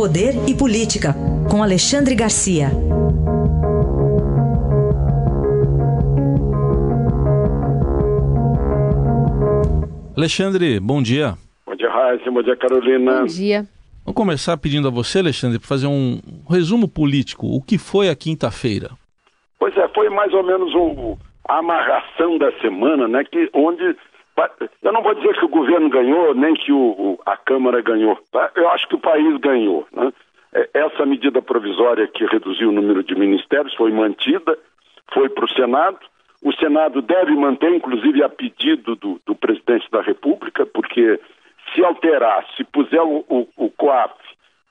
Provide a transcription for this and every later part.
Poder e Política, com Alexandre Garcia. Alexandre, bom dia. Bom dia, Raíssa. Bom dia, Carolina. Bom dia. Vamos começar pedindo a você, Alexandre, para fazer um resumo político. O que foi a quinta-feira? Pois é, foi mais ou menos o, a amarração da semana, né? Que, onde eu não vou dizer que o governo ganhou, nem que o, a Câmara ganhou. Tá? Eu acho que o país ganhou. Né? É, essa medida provisória que reduziu o número de ministérios foi mantida, foi para o Senado. O Senado deve manter, inclusive a pedido do, do presidente da República, porque se alterar, se puser o, o, o COAF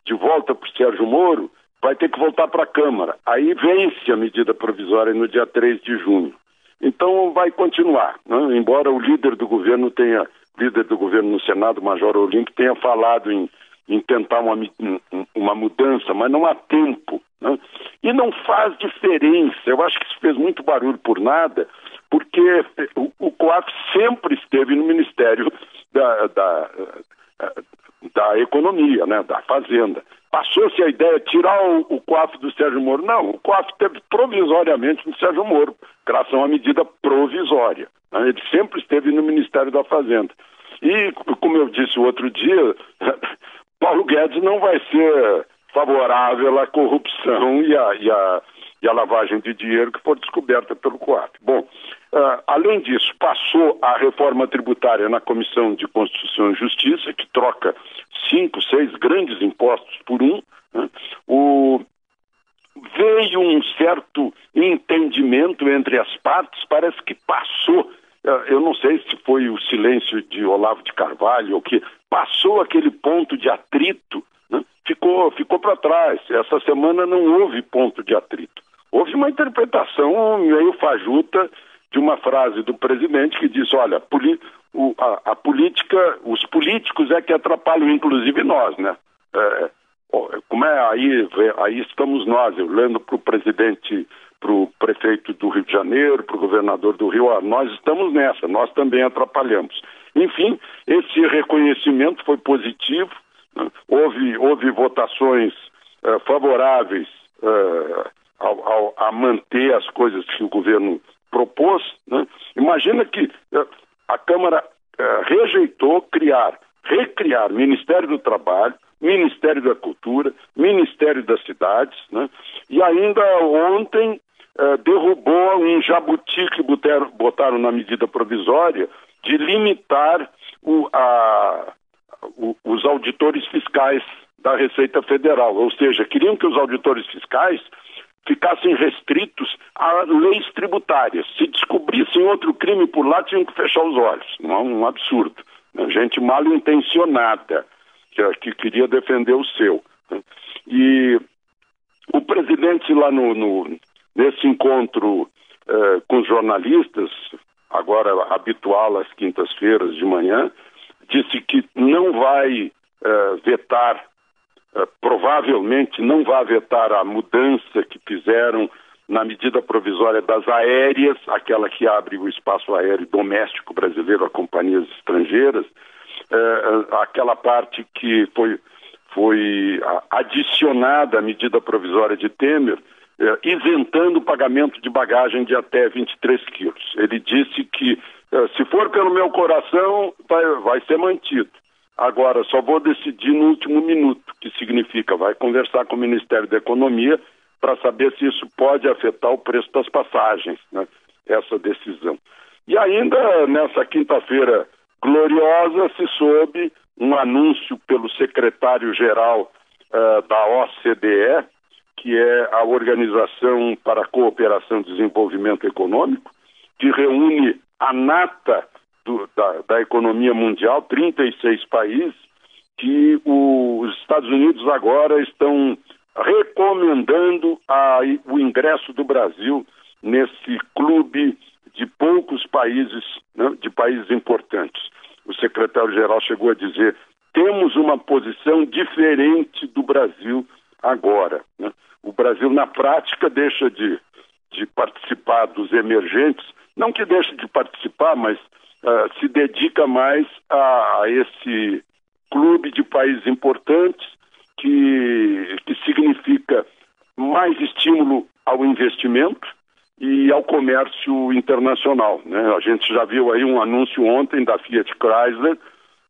de volta para o Sérgio Moro, vai ter que voltar para a Câmara. Aí vence a medida provisória no dia 3 de junho. Então vai continuar, né? embora o líder do governo tenha, líder do governo no Senado, Major Olímpio, tenha falado em, em tentar uma, uma mudança, mas não há tempo. Né? E não faz diferença, eu acho que isso fez muito barulho por nada, porque o, o COAF sempre esteve no Ministério da, da, da Economia, né? da Fazenda. Passou-se a ideia de tirar o, o COAF do Sérgio Moro. Não, o COAF teve provisoriamente no Sérgio Moro, graças a uma medida provisória. Né? Ele sempre esteve no Ministério da Fazenda. E, como eu disse o outro dia, Paulo Guedes não vai ser favorável à corrupção e à, e à, e à lavagem de dinheiro que for descoberta pelo COAF. Bom, uh, além disso, passou a reforma tributária na Comissão de Constituição e Justiça, que troca cinco, seis grandes impostos por um. Né? O, veio um certo entendimento entre as partes, parece que passou. Eh, eu não sei se foi o silêncio de Olavo de Carvalho ou que passou aquele ponto de atrito, né? ficou, ficou para trás. Essa semana não houve ponto de atrito. Houve uma interpretação meio fajuta de uma frase do presidente que disse: olha, a, a, política, os políticos é que atrapalham, inclusive nós, né? É, como é aí, aí estamos nós, eu lendo para o presidente, para o prefeito do Rio de Janeiro, para o governador do Rio, ó, nós estamos nessa, nós também atrapalhamos. Enfim, esse reconhecimento foi positivo, né? houve, houve votações uh, favoráveis ao, ao, a manter as coisas que o governo propôs. Né? Imagina que uh, a Câmara rejeitou criar, recriar Ministério do Trabalho, Ministério da Cultura, Ministério das Cidades, né? e ainda ontem eh, derrubou um jabuti que botaram, botaram, na medida provisória de limitar o, a, o, os auditores fiscais da Receita Federal, ou seja, queriam que os auditores fiscais ficassem restritos a leis tributárias. Se descobrissem outro crime por lá, tinham que fechar os olhos. Não, é um absurdo. Gente mal intencionada que, que queria defender o seu. Né? E o presidente lá no, no nesse encontro eh, com os jornalistas, agora habitual às quintas-feiras de manhã, disse que não vai eh, vetar, eh, provavelmente não vai vetar a mudança que fizeram na medida provisória das aéreas, aquela que abre o espaço aéreo doméstico brasileiro a companhias estrangeiras, é, é, aquela parte que foi, foi adicionada à medida provisória de Temer, é, isentando o pagamento de bagagem de até 23 quilos. Ele disse que, se for pelo meu coração, vai, vai ser mantido. Agora, só vou decidir no último minuto, que significa vai conversar com o Ministério da Economia para saber se isso pode afetar o preço das passagens, né? essa decisão. E ainda nessa quinta-feira gloriosa se soube um anúncio pelo secretário-geral uh, da OCDE, que é a Organização para a Cooperação e Desenvolvimento Econômico, que reúne a nata do, da, da, economia mundial, 36 países, que os Estados Unidos agora estão recomendando a, o ingresso do Brasil nesse clube de poucos países, né, de países importantes. O secretário-geral chegou a dizer: temos uma posição diferente do Brasil agora. Né? O Brasil, na prática, deixa de, de participar dos emergentes, não que deixe de participar, mas uh, se dedica mais a, a esse clube de países importantes que, que significa mais estímulo ao investimento e ao comércio internacional. Né? A gente já viu aí um anúncio ontem da Fiat Chrysler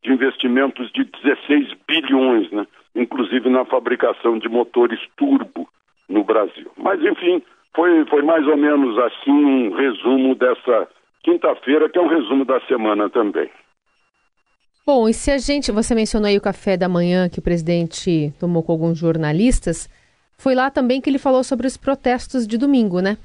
de investimentos de 16 bilhões, né? inclusive na fabricação de motores turbo no Brasil. Mas, enfim, foi, foi mais ou menos assim um resumo dessa quinta-feira, que é um resumo da semana também. Bom, e se a gente. Você mencionou aí o café da manhã que o presidente tomou com alguns jornalistas. Foi lá também que ele falou sobre os protestos de domingo, né?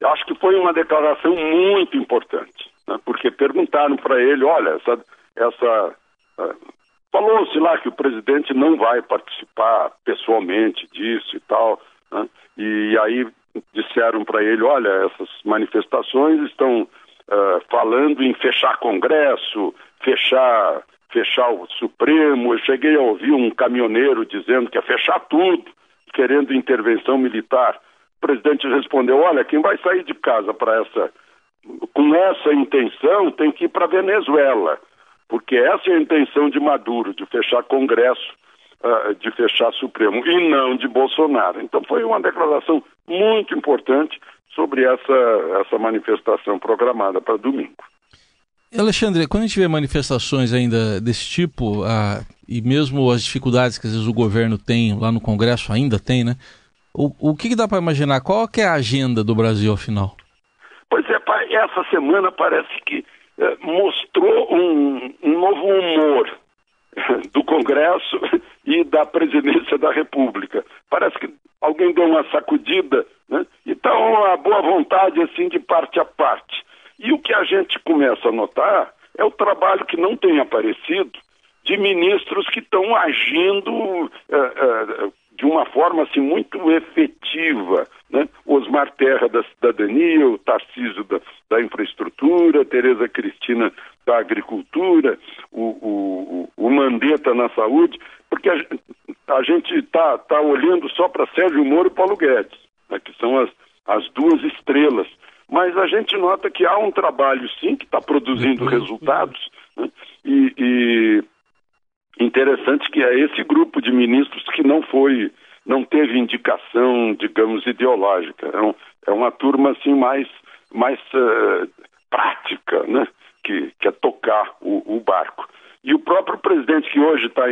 Eu acho que foi uma declaração muito importante, né? porque perguntaram para ele: olha, essa. essa uh, Falou-se lá que o presidente não vai participar pessoalmente disso e tal, né? e aí disseram para ele: olha, essas manifestações estão uh, falando em fechar Congresso, fechar, fechar o Supremo. Eu cheguei a ouvir um caminhoneiro dizendo que ia fechar tudo, querendo intervenção militar. O presidente respondeu: olha, quem vai sair de casa para essa, com essa intenção tem que ir para Venezuela, porque essa é a intenção de Maduro, de fechar Congresso uh, de fechar Supremo e não de Bolsonaro. Então foi uma declaração muito importante sobre essa, essa manifestação programada para domingo. Alexandre, quando a gente vê manifestações ainda desse tipo, uh, e mesmo as dificuldades que às vezes o governo tem lá no Congresso, ainda tem, né? O, o que, que dá para imaginar? Qual que é a agenda do Brasil, afinal? Pois é, essa semana parece que eh, mostrou um, um novo humor do Congresso e da presidência da República. Parece que alguém deu uma sacudida, né? Boa vontade, assim, de parte a parte. E o que a gente começa a notar é o trabalho que não tem aparecido de ministros que estão agindo é, é, de uma forma assim, muito efetiva. Né? Osmar Terra da Cidadania, o Tarcísio da, da Infraestrutura, Tereza Cristina da Agricultura, o, o, o Mandetta na Saúde, porque a, a gente está tá olhando só para Sérgio Moro e Paulo Guedes, né? que são as, as duas estrelas. Mas a gente nota que há um trabalho, sim, que está produzindo resultados, né? e, e interessante que é esse grupo de ministros que não foi, não teve indicação, digamos, ideológica. É, um, é uma turma assim mais, mais uh, prática, né? Que quer tocar o, o, barco. E o próprio presidente que hoje está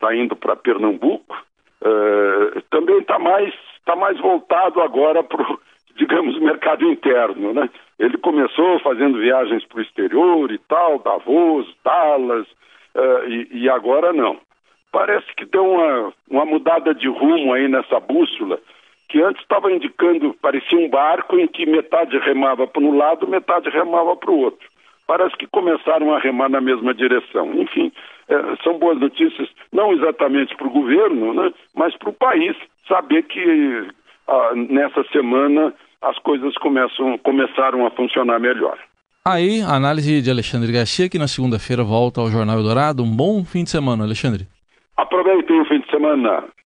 tá indo para Pernambuco uh, também está mais, tá mais voltado agora para o, digamos, mercado interno, né? Ele começou fazendo viagens para o exterior e tal, Davos, Dallas, uh, e, e, agora não. Parece que deu uma, uma mudada de rumo aí nessa bússola, que antes estava indicando, parecia um barco em que metade remava para um lado, metade remava para o outro. Parece que começaram a remar na mesma direção. Enfim, são boas notícias, não exatamente para o governo, né, mas para o país, saber que ah, nessa semana as coisas começam, começaram a funcionar melhor. Aí, análise de Alexandre Garcia, que na segunda-feira volta ao Jornal Eldorado. Um bom fim de semana, Alexandre. Aproveitem o fim de semana.